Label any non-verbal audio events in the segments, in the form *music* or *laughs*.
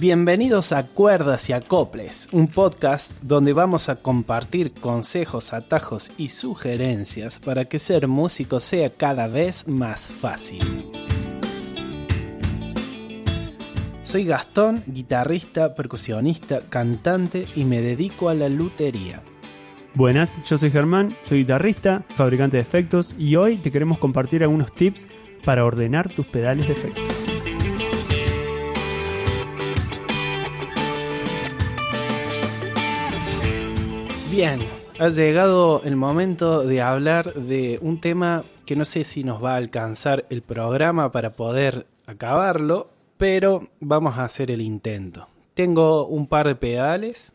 Bienvenidos a Cuerdas y Acoples, un podcast donde vamos a compartir consejos, atajos y sugerencias para que ser músico sea cada vez más fácil. Soy Gastón, guitarrista, percusionista, cantante y me dedico a la lutería. Buenas, yo soy Germán, soy guitarrista, fabricante de efectos y hoy te queremos compartir algunos tips para ordenar tus pedales de efectos. Bien, ha llegado el momento de hablar de un tema que no sé si nos va a alcanzar el programa para poder acabarlo, pero vamos a hacer el intento. Tengo un par de pedales,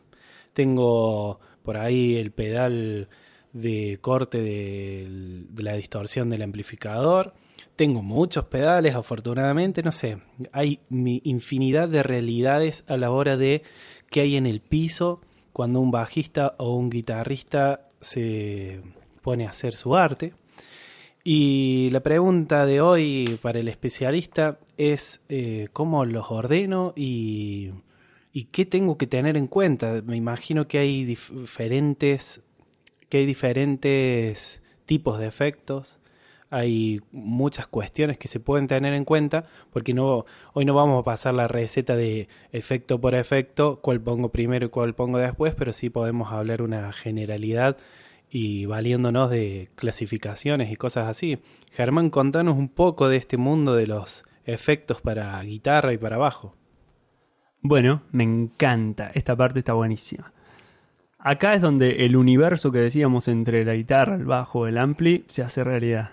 tengo por ahí el pedal de corte de, la distorsión del amplificador, tengo muchos pedales, afortunadamente, no sé, hay infinidad de realidades a la hora de qué hay en el piso cuando un bajista o un guitarrista se pone a hacer su arte. Y la pregunta de hoy para el especialista es eh, cómo los ordeno y, y qué tengo que tener en cuenta. Me imagino que hay dif- diferentes, que hay diferentes tipos de efectos. Hay muchas cuestiones que se pueden tener en cuenta porque no, hoy no vamos a pasar la receta de efecto por efecto, cuál pongo primero y cuál pongo después, pero sí podemos hablar una generalidad y valiéndonos de clasificaciones y cosas así. Germán, contanos un poco de este mundo de los efectos para guitarra y para bajo. Bueno, me encanta, esta parte está buenísima. Acá es donde el universo que decíamos entre la guitarra, el bajo, el ampli, se hace realidad.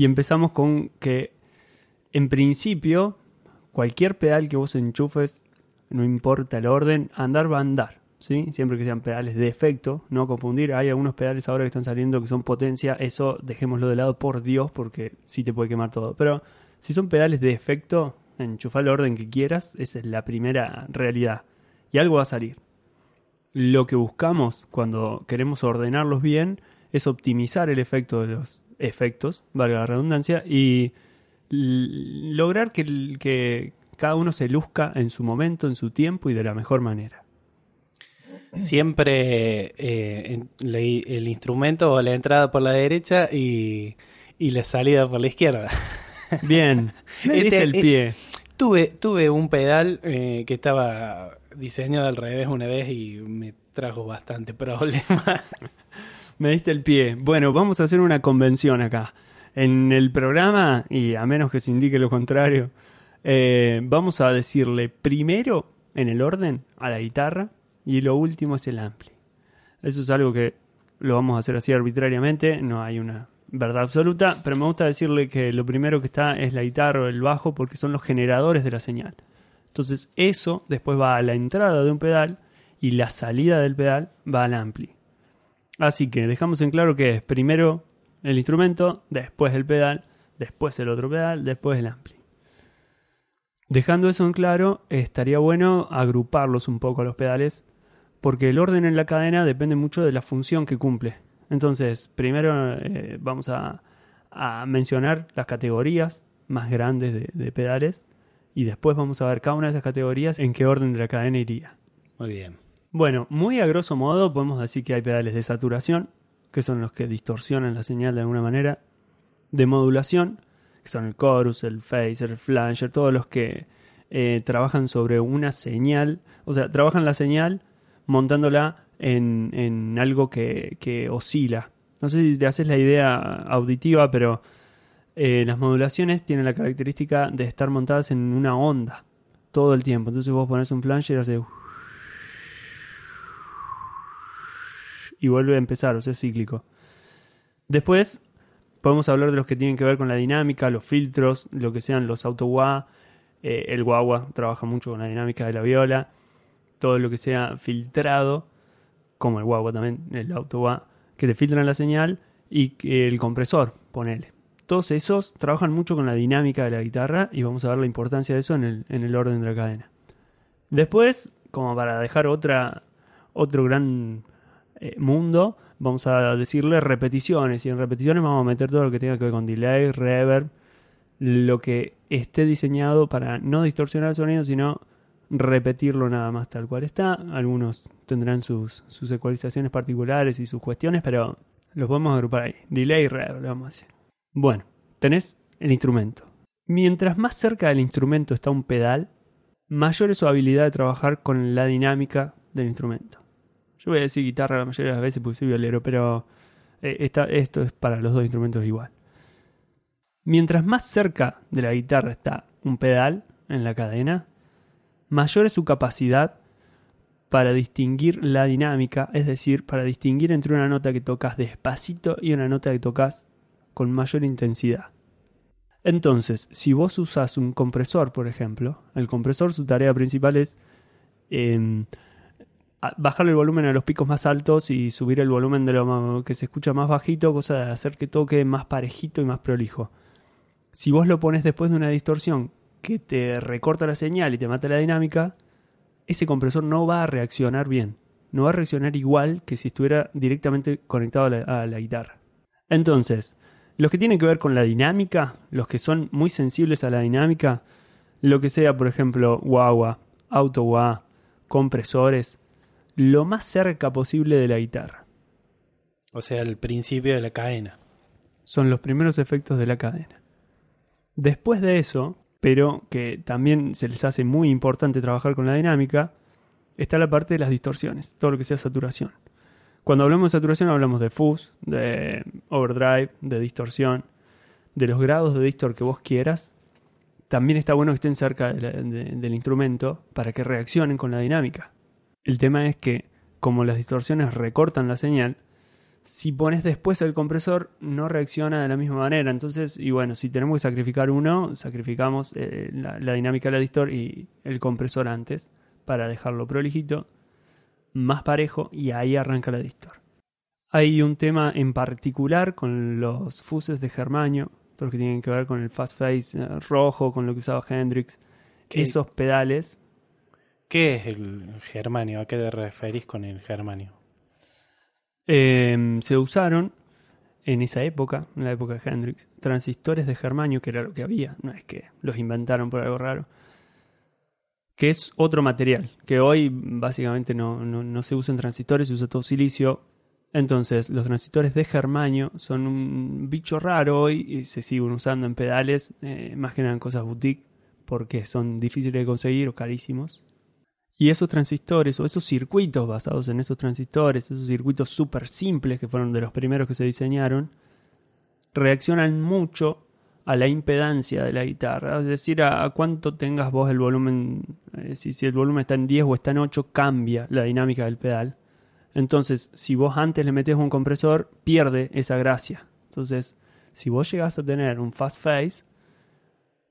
Y empezamos con que, en principio, cualquier pedal que vos enchufes, no importa el orden, andar va a andar. ¿sí? Siempre que sean pedales de efecto, no confundir. Hay algunos pedales ahora que están saliendo que son potencia, eso dejémoslo de lado por Dios, porque sí te puede quemar todo. Pero si son pedales de efecto, enchufa el orden que quieras, esa es la primera realidad. Y algo va a salir. Lo que buscamos cuando queremos ordenarlos bien es optimizar el efecto de los efectos, valga la redundancia, y lograr que, cada uno se luzca en su momento, en su tiempo y de la mejor manera. Siempre eh, el instrumento o la entrada por la derecha y, y la salida por la izquierda. *laughs* Bien, me Este- el eh, pie. Tuve, tuve un pedal eh, que estaba diseñado al revés una vez y me trajo bastante problema. *laughs* Me diste el pie. Bueno, vamos a hacer una convención acá. En el programa, y a menos que se indique lo contrario, eh, vamos a decirle primero en el orden a la guitarra y lo último es el ampli. Eso es algo que lo vamos a hacer así arbitrariamente, no hay una verdad absoluta, pero me gusta decirle que lo primero que está es la guitarra o el bajo porque son los generadores de la señal. Entonces eso después va a la entrada de un pedal y la salida del pedal va al ampli. Así que dejamos en claro que es primero el instrumento, después el pedal, después el otro pedal, después el ampli. Dejando eso en claro, estaría bueno agruparlos un poco a los pedales, porque el orden en la cadena depende mucho de la función que cumple. Entonces, primero eh, vamos a, mencionar las categorías más grandes de, de pedales y después vamos a ver cada una de esas categorías en qué orden de la cadena iría. Muy bien. Bueno, muy a grosso modo podemos decir que hay pedales de saturación, que son los que distorsionan la señal de alguna manera, de modulación, que son el chorus, el phaser, el flanger, todos los que eh, trabajan sobre una señal, o sea, trabajan la señal montándola en, en algo que, que oscila. No sé si te haces la idea auditiva, pero eh, las modulaciones tienen la característica de estar montadas en una onda todo el tiempo. Entonces vos pones un flanger y hace y vuelve a empezar, o sea, es cíclico. Después Podemos hablar de los que tienen que ver con la dinámica, los filtros, lo que sean los auto wah, eh, el guagua trabaja mucho con la dinámica de la viola, todo lo que sea filtrado, como el guagua también, el auto wah, que te filtran la señal y el compresor, ponele. Todos esos trabajan mucho con la dinámica de la guitarra y vamos a ver la importancia de eso en el, en el orden de la cadena. Después, como para dejar otra, otro gran eh, mundo, vamos a decirle repeticiones. Y en repeticiones vamos a meter todo lo que tenga que ver con delay, reverb, lo que esté diseñado para no distorsionar el sonido, sino repetirlo nada más tal cual está. Algunos tendrán sus, sus ecualizaciones particulares y sus cuestiones, pero los podemos agrupar ahí. Delay, reverb, vamos a decir. Bueno, tenés el instrumento. Mientras más cerca del instrumento está un pedal, mayor es su habilidad de trabajar con la dinámica del instrumento. Yo voy a decir guitarra la mayoría de las veces porque soy violero, pero eh, esto es para los dos instrumentos igual. Mientras más cerca de la guitarra está un pedal en la cadena, mayor es su capacidad para distinguir la dinámica, es decir, para distinguir entre una nota que tocas despacito y una nota que tocas con mayor intensidad. Entonces, si vos usas un compresor, por ejemplo, el compresor su tarea principal es em, bajar el volumen a los picos más altos y subir el volumen de lo que se escucha más bajito, cosa de hacer que todo quede más parejito y más prolijo. Si vos lo pones después de una distorsión que te recorta la señal y te mata la dinámica, ese compresor no va a reaccionar bien. No va a reaccionar igual que si estuviera directamente conectado a la guitarra. Entonces, los que tienen que ver con la dinámica, los que son muy sensibles a la dinámica, lo que sea, por ejemplo, guagua, auto wah, compresores, lo más cerca posible de la guitarra. O sea, el principio de la cadena. Son los primeros efectos de la cadena. Después de eso, pero que también se les hace muy importante trabajar con la dinámica, está la parte de las distorsiones, todo lo que sea saturación. Cuando hablamos de saturación hablamos de fuzz, de overdrive, de distorsión, de los grados de distor que vos quieras. También está bueno que estén cerca del instrumento para que reaccionen con la dinámica. El tema es que, como las distorsiones recortan la señal, si pones después el compresor no reacciona de la misma manera. Entonces, y bueno, si tenemos que sacrificar uno, sacrificamos eh, la, la, dinámica de la distor y el compresor antes para dejarlo prolijito más parejo y ahí arranca la distor. Hay un tema en particular con los fuses de Germanio, todo lo que tienen que ver con el fast face eh, rojo, con lo que usaba Hendrix. Esos pedales. ¿Qué es el germanio? ¿A qué te referís con el germanio? Em, se usaron en esa época, en la época de Hendrix, transistores de germanio, que era lo que había, no es que los inventaron por algo raro que es otro material, que hoy básicamente no, se usa en transistores, se usa todo silicio. Entonces, los transistores de germanio son un bicho raro hoy y se siguen usando en pedales, eh, más que nada en cosas boutique, porque son difíciles de conseguir o carísimos. Y esos transistores o esos circuitos basados en esos transistores, esos circuitos súper simples que fueron de los primeros que se diseñaron, reaccionan mucho a la impedancia de la guitarra, es decir, a, cuánto tengas vos el volumen, eh, si, si el volumen está en 10 o está en 8, cambia la dinámica del pedal. Entonces, si vos antes le metes un compresor, pierde esa gracia. Entonces, si vos llegás a tener un fast phase,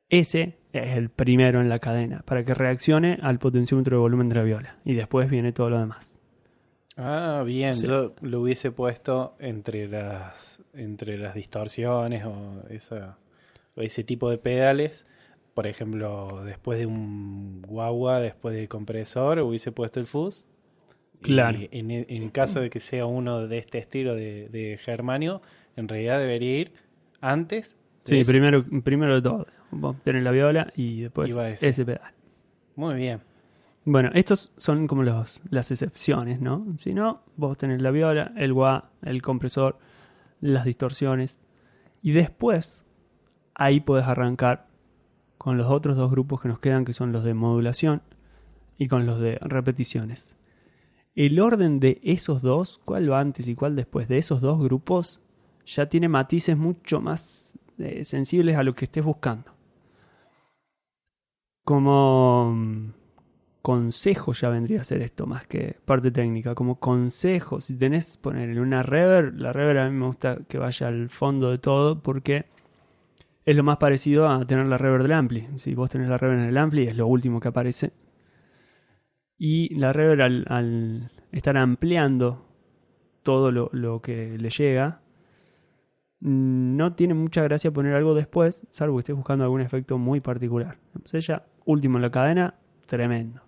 ese es el primero en la cadena, para que reaccione al potenciómetro de volumen de la viola. Y después viene todo lo demás. Ah, bien, yo lo hubiese puesto entre las, entre las distorsiones o esa ese tipo de pedales, por ejemplo, después de un guagua, después del compresor, hubiese puesto el fuzz. Claro. en, el caso de que sea uno de este estilo de, germanio, en realidad debería ir antes. Sí, primero, primero de todo. Vos tenés la viola y después ese. pedal. Muy bien. Bueno, estos son como los, las excepciones, ¿no? Si no, vos tenés la viola, el wah, el compresor, las distorsiones. Y después, ahí puedes arrancar con los otros dos grupos que nos quedan, que son los de modulación y con los de repeticiones. El orden de esos dos, cuál va antes y cuál después de esos dos grupos, ya tiene matices mucho más eh, sensibles a lo que estés buscando. Como, consejo ya vendría a ser esto más que parte técnica, como consejo, si tenés ponerle una reverb, la reverb a mí me gusta que vaya al fondo de todo porque es lo más parecido a tener la reverb del ampli. Si vos tenés la reverb en el ampli es lo último que aparece. Y la reverb al, estar ampliando todo lo, lo que le llega, no tiene mucha gracia poner algo después, salvo que estés buscando algún efecto muy particular. Entonces ya, último en la cadena, tremendo.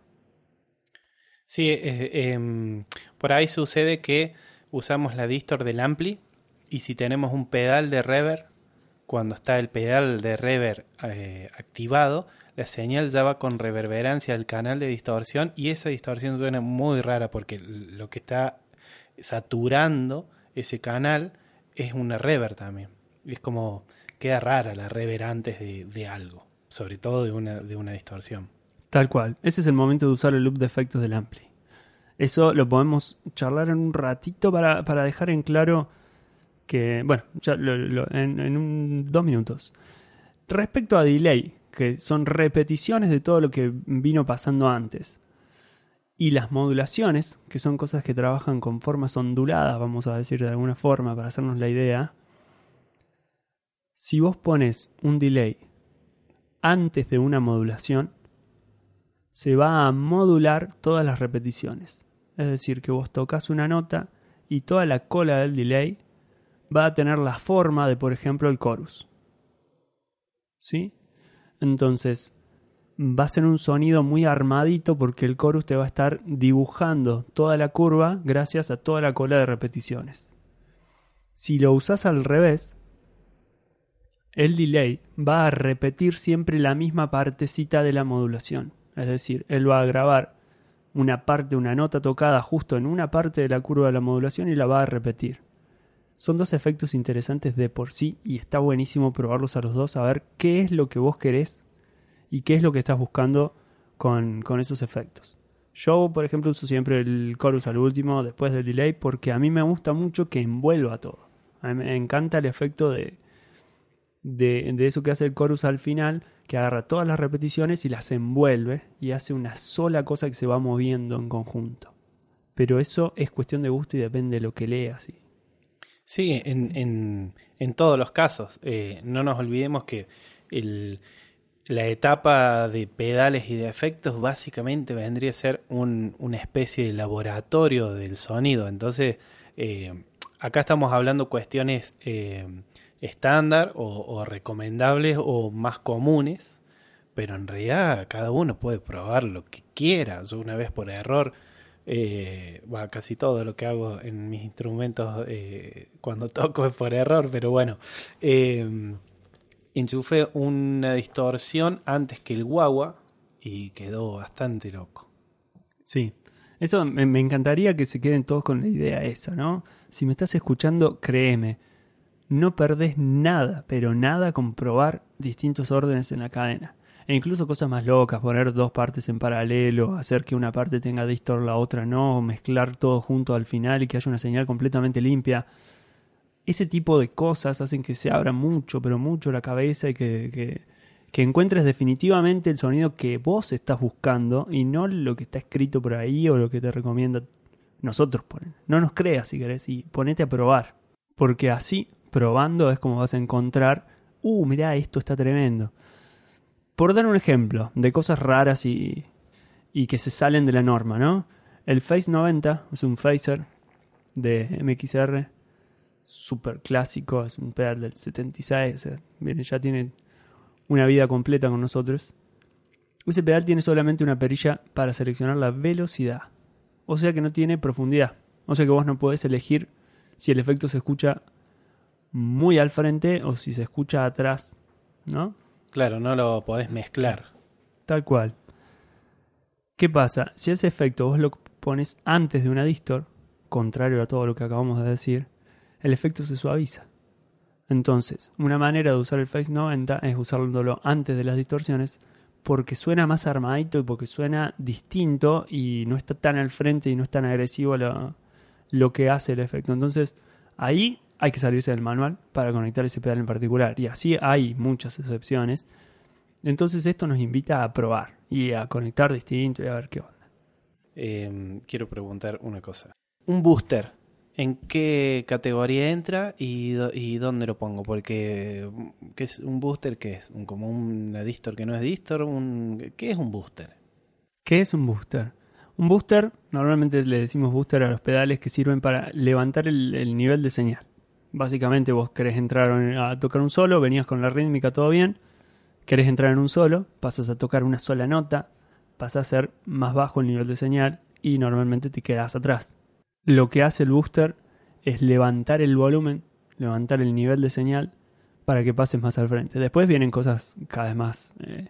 Sí, eh, em, por ahí sucede que usamos la distor del ampli y si tenemos un pedal de reverb, cuando está el pedal de reverb eh, activado, la señal ya va con reverberancia al canal de distorsión y esa distorsión suena muy rara porque lo que está saturando ese canal es una reverb también. Es como queda rara la reverb antes de algo, sobre todo de una, de una distorsión. Tal cual. Ese es el momento de usar el loop de efectos del ampli. Eso lo podemos charlar en un ratito para, para dejar en claro que, bueno, ya en, en un, dos minutos. Respecto a delay, que son repeticiones de todo lo que vino pasando antes. Y las modulaciones, que son cosas que trabajan con formas onduladas, vamos a decir de alguna forma, para hacernos la idea. Si vos pones un delay antes de una modulación, se va a modular todas las repeticiones. Es decir, que vos tocas una nota y toda la cola del delay va a tener la forma de, por ejemplo, el chorus. ¿Sí? Entonces, va a ser un sonido muy armadito porque el chorus te va a estar dibujando toda la curva gracias a toda la cola de repeticiones. Si lo usas al revés, el delay va a repetir siempre la misma partecita de la modulación. Es decir, él va a grabar una parte, una nota tocada justo en una parte de la curva de la modulación y la va a repetir. Son dos efectos interesantes de por sí y está buenísimo probarlos a los dos a ver qué es lo que vos querés y qué es lo que estás buscando con, con esos efectos. Yo, por ejemplo, uso siempre el chorus al último después del delay porque a mí me gusta mucho que envuelva todo. A mí me encanta el efecto de, de, de eso que hace el chorus al final que agarra todas las repeticiones y las envuelve y hace una sola cosa que se va moviendo en conjunto. Pero eso es cuestión de gusto y depende de lo que leas. ¿sí? Sí, en, en, en todos los casos. Eh, no nos olvidemos que el, la etapa de pedales y de efectos básicamente vendría a ser un, una especie de laboratorio del sonido. Entonces, eh, acá estamos hablando cuestiones eh, estándar o, recomendables o más comunes, pero en realidad cada uno puede probar lo que quiera. Yo una vez por error, eh, casi todo lo que hago en mis instrumentos eh, cuando toco es por error, pero bueno, eh, enchufé una distorsión antes que el guagua y quedó bastante loco. Sí, eso me encantaría que se queden todos con la idea esa, ¿no? Si me estás escuchando, créeme no perdés nada, pero nada con probar distintos órdenes en la cadena. E incluso cosas más locas, poner dos partes en paralelo, hacer que una parte tenga distor, la otra no, mezclar todo junto al final y que haya una señal completamente limpia. Ese tipo de cosas hacen que se abra mucho, pero mucho la cabeza y que, que, que encuentres definitivamente el sonido que vos estás buscando y no lo que está escrito por ahí o lo que te recomienda nosotros ponen. No nos creas si querés y ponete a probar. Porque así probando es como vas a encontrar, uh, mirá, esto está tremendo. Por dar un ejemplo de cosas raras y, y que se salen de la norma, ¿no? El Face 90 es un phaser de MXR, súper clásico, es un pedal del 76, o sea, ya tiene una vida completa con nosotros. Ese pedal tiene solamente una perilla para seleccionar la velocidad, o sea que no tiene profundidad, o sea que vos no podés elegir si el efecto se escucha muy al frente o si se escucha atrás, ¿no? Claro, no lo podés mezclar. Tal cual. ¿Qué pasa? Si ese efecto vos lo pones antes de una distor, contrario a todo lo que acabamos de decir, el efecto se suaviza. Entonces, una manera de usar el Face 90 es usándolo antes de las distorsiones porque suena más armadito y porque suena distinto y no está tan al frente y no es tan agresivo lo, lo que hace el efecto. Entonces, ahí hay que salirse del manual para conectar ese pedal en particular. Y así hay muchas excepciones. Entonces esto nos invita a probar y a conectar distinto y a ver qué onda. Eh, quiero preguntar una cosa. Un booster, ¿en qué categoría entra y, dónde lo pongo? Porque, ¿qué es un booster? ¿Qué es? ¿Un, ¿Como una distor que no es distor? Un, ¿Qué es un booster? ¿Qué es un booster? Un booster, normalmente le decimos booster a los pedales que sirven para levantar el, el nivel de señal. Básicamente vos querés entrar a tocar un solo, venías con la rítmica todo bien, querés entrar en un solo, pasas a tocar una sola nota, pasas a ser más bajo el nivel de señal y normalmente te quedás atrás. Lo que hace el booster es levantar el volumen, levantar el nivel de señal para que pases más al frente. Después vienen cosas cada vez más eh,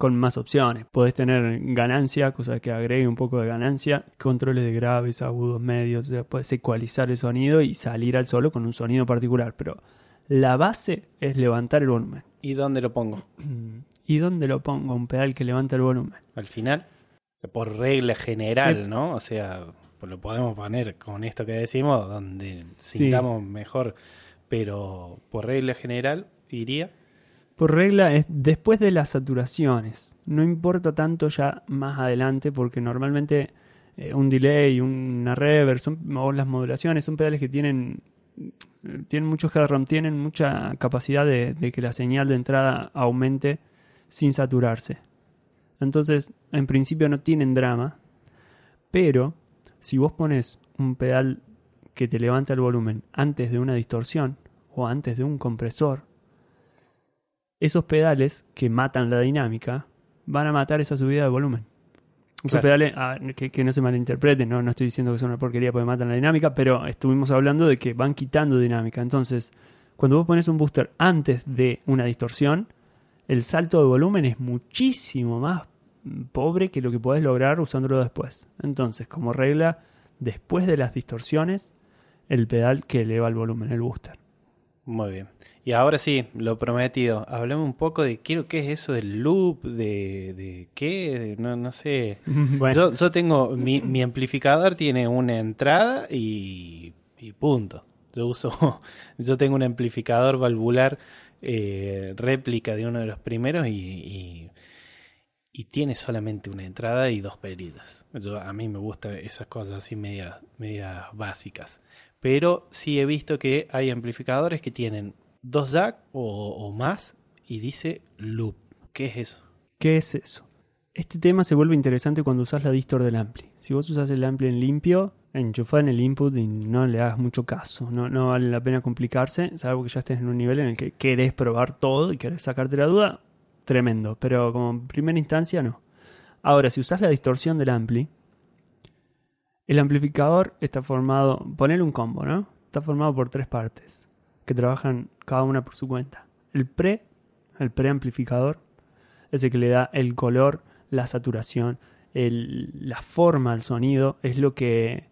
con más opciones. Podés tener ganancia, cosa que agregue un poco de ganancia, controles de graves, agudos, medios, o sea, podés ecualizar el sonido y salir al solo con un sonido particular, pero la base es levantar el volumen. ¿Y dónde lo pongo? *clears throat* ¿Y dónde lo pongo? Un pedal que levanta el volumen. ¿Al final? Por regla general, Sí. ¿no? O sea, lo podemos poner con esto que decimos, donde Sí. sintamos mejor, pero por regla general, iría. Por regla es después de las saturaciones. No importa tanto ya más adelante porque normalmente eh, un delay, una reverb son, o las modulaciones son pedales que tienen, tienen mucho headroom, tienen mucha capacidad de, de que la señal de entrada aumente sin saturarse. Entonces, en principio no tienen drama, pero si vos pones un pedal que te levanta el volumen antes de una distorsión o antes de un compresor, esos pedales que matan la dinámica van a matar esa subida de volumen. Esos Claro. pedales, ah, que, que no se malinterpreten, ¿no? no estoy diciendo que son una porquería porque matan la dinámica, pero estuvimos hablando de que van quitando dinámica. Entonces, cuando vos pones un booster antes de una distorsión, el salto de volumen es muchísimo más pobre que lo que podés lograr usándolo después. Entonces, como regla, después de las distorsiones, el pedal que eleva el volumen, el booster. Muy bien. Y ahora sí, lo prometido. Hablame un poco de qué, qué es eso del loop, de, de qué, de- no, no sé. *laughs* bueno, Yo, yo tengo, mi, mi amplificador tiene una entrada y, y punto. Yo uso, *laughs* yo tengo un amplificador valvular eh, réplica de uno de los primeros y, y, y tiene solamente una entrada y dos pelitas. Yo, a mí me gustan esas cosas así medias medias básicas. Pero sí he visto que hay amplificadores que tienen dos jack o, o más y dice loop. ¿Qué es eso? ¿Qué es eso? Este tema se vuelve interesante cuando usas la distor del ampli. Si vos usas el ampli en limpio, enchufá en el input y no le hagas mucho caso. No, vale la pena complicarse, salvo que ya estés en un nivel en el que querés probar todo y querés sacarte la duda, tremendo. Pero como primera instancia, no. Ahora, si usas la distorsión del ampli, el amplificador está formado, ponele un combo, ¿no? Está formado por tres partes que trabajan cada una por su cuenta. El pre, el preamplificador, es el que le da el color, la saturación, el- la forma al sonido, es lo que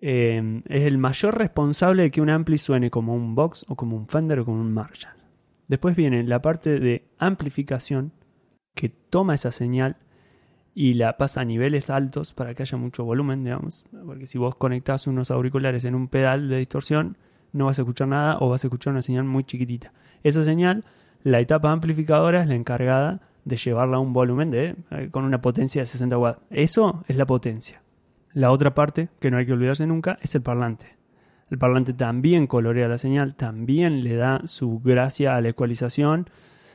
eh, es el mayor responsable de que un ampli suene como un box o como un Fender o como un Marshall. Después viene la parte de amplificación que toma esa señal y la pasa a niveles altos para que haya mucho volumen, digamos, porque si vos conectás unos auriculares en un pedal de distorsión, no vas a escuchar nada o vas a escuchar una señal muy chiquitita. Esa señal, la etapa amplificadora es la encargada de llevarla a un volumen de, eh, con una potencia de 60 watts. Eso es la potencia. La otra parte, que no hay que olvidarse nunca, es el parlante. El parlante también colorea la señal, también le da su gracia a la ecualización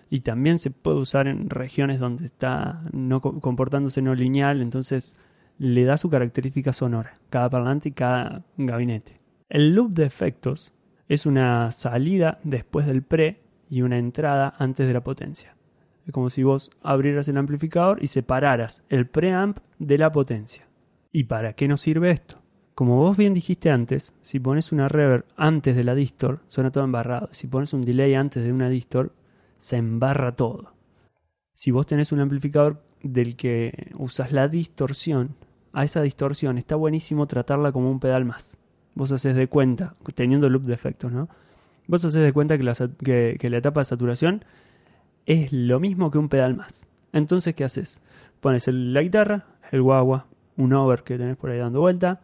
y también se puede usar en regiones donde está no co- comportándose no lineal, entonces le da su característica sonora, cada parlante y cada gabinete. El loop de efectos es una salida después del pre y una entrada antes de la potencia. Es como si vos abrieras el amplificador y separaras el preamp de la potencia. ¿Y para qué nos sirve esto? Como vos bien dijiste antes, si pones una reverb antes de la distor, suena todo embarrado. Si pones un delay antes de una distor, se embarra todo. Si vos tenés un amplificador del que usas la distorsión, a esa distorsión está buenísimo tratarla como un pedal más. Vos haces de cuenta, teniendo loop de efectos, ¿no? Vos haces de cuenta que la, que la etapa de saturación es lo mismo que un pedal más. Entonces, ¿qué haces? Pones el- la guitarra, el guagua, un over que tenés por ahí dando vuelta,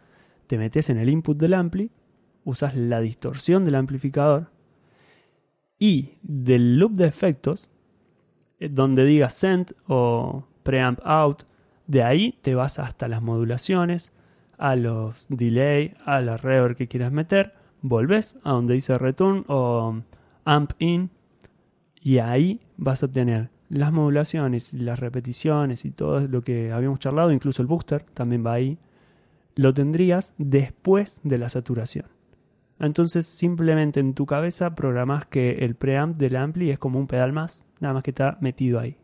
te metes en el input del ampli, usas la distorsión del amplificador y del loop de efectos, eh, donde diga send o preamp out. De ahí te vas hasta las modulaciones, a los delay, a la reverb que quieras meter, volves a donde dice return o amp in y ahí vas a tener las modulaciones, las repeticiones y todo lo que habíamos charlado, incluso el booster también va ahí, lo tendrías después de la saturación. Entonces simplemente en tu cabeza programas que el preamp del ampli es como un pedal más, nada más que está metido ahí.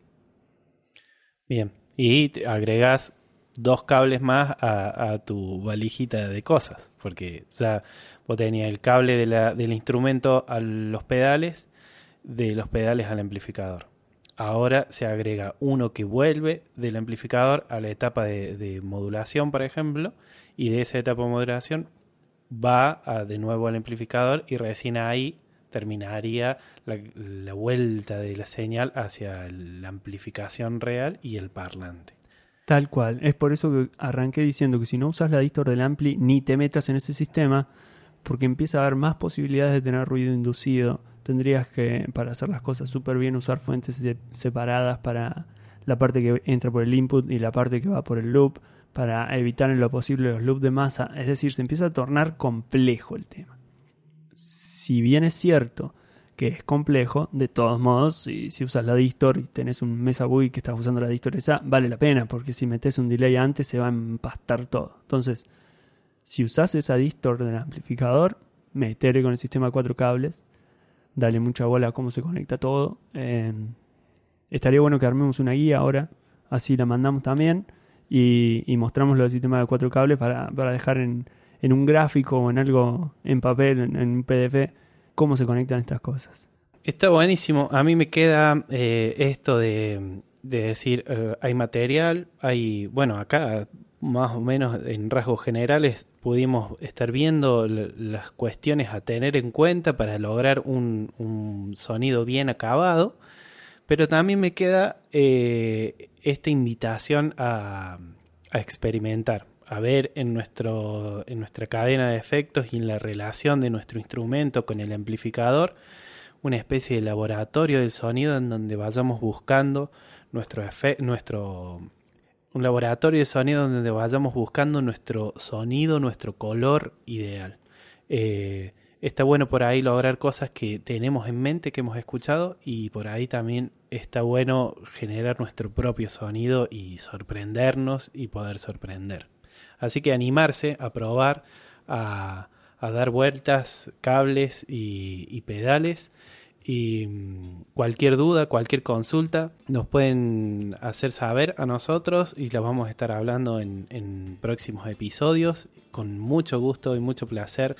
Bien, y agregas dos cables más a, tu valijita de cosas, porque ya vos tenías el cable del instrumento a los pedales, de los pedales al amplificador. Ahora se agrega uno que vuelve del amplificador a la etapa de, modulación, por ejemplo, y de esa etapa de modulación va de nuevo al amplificador y recién ahí terminaría la, vuelta de la señal hacia la amplificación real y el parlante. Tal cual. Es por eso que arranqué diciendo que si no usas la distor del ampli, ni te metas en ese sistema, porque empieza a haber más posibilidades de tener ruido inducido. Tendrías que, para hacer las cosas súper bien, usar fuentes separadas para la parte que entra por el input y la parte que va por el loop, para evitar en lo posible los loops de masa. Es decir, se empieza a tornar complejo el tema. Si bien es cierto que es complejo, de todos modos, si, usas la distor y tenés un Mesa Bui que estás usando la distor esa, vale la pena, porque si metes un delay antes se va a empastar todo. Entonces, si usas esa distor del amplificador, meterle con el sistema cuatro cables, dale mucha bola a cómo se conecta todo. Em, estaría bueno que armemos una guía ahora, así la mandamos también y, mostramos lo del sistema de cuatro cables para, dejar en, un gráfico o en algo en papel, en un PDF cómo se conectan estas cosas. Está buenísimo. A mí me queda eh, esto de, decir, eh, hay material, hay, bueno, acá más o menos en rasgos generales pudimos estar viendo las cuestiones a tener en cuenta para lograr un, sonido bien acabado, pero también me queda eh, esta invitación a, experimentar a ver en, nuestro, en nuestra cadena de efectos y en la relación de nuestro instrumento con el amplificador una especie de laboratorio del sonido en donde vayamos buscando nuestro nuestro un laboratorio de sonido donde vayamos buscando nuestro sonido, nuestro color ideal. Eh, está bueno por ahí lograr cosas que tenemos en mente, que hemos escuchado, y por ahí también está bueno generar nuestro propio sonido y sorprendernos y poder sorprender. Así que animarse a probar, a, dar vueltas, cables y, pedales. Y mm, cualquier duda, cualquier consulta, nos pueden hacer saber a nosotros y la vamos a estar hablando en próximos episodios con mucho gusto y mucho placer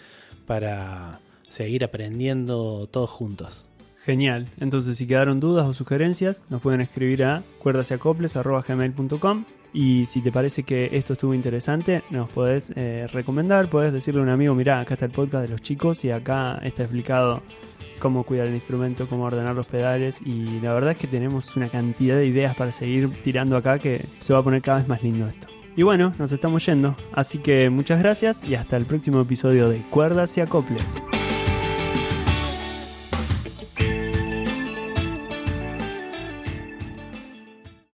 para seguir aprendiendo todos juntos. Genial. Entonces, si quedaron dudas o sugerencias, nos pueden escribir a cuerdasacoples.com y si te parece que esto estuvo interesante, nos podés eh, recomendar, podés decirle a un amigo, mira, acá está el podcast de los chicos y acá está explicado cómo cuidar el instrumento, cómo ordenar los pedales y la verdad es que tenemos una cantidad de ideas para seguir tirando acá que se va a poner cada vez más lindo esto. Y bueno, nos estamos yendo, así que muchas gracias y hasta el próximo episodio de Cuerdas y Acoples.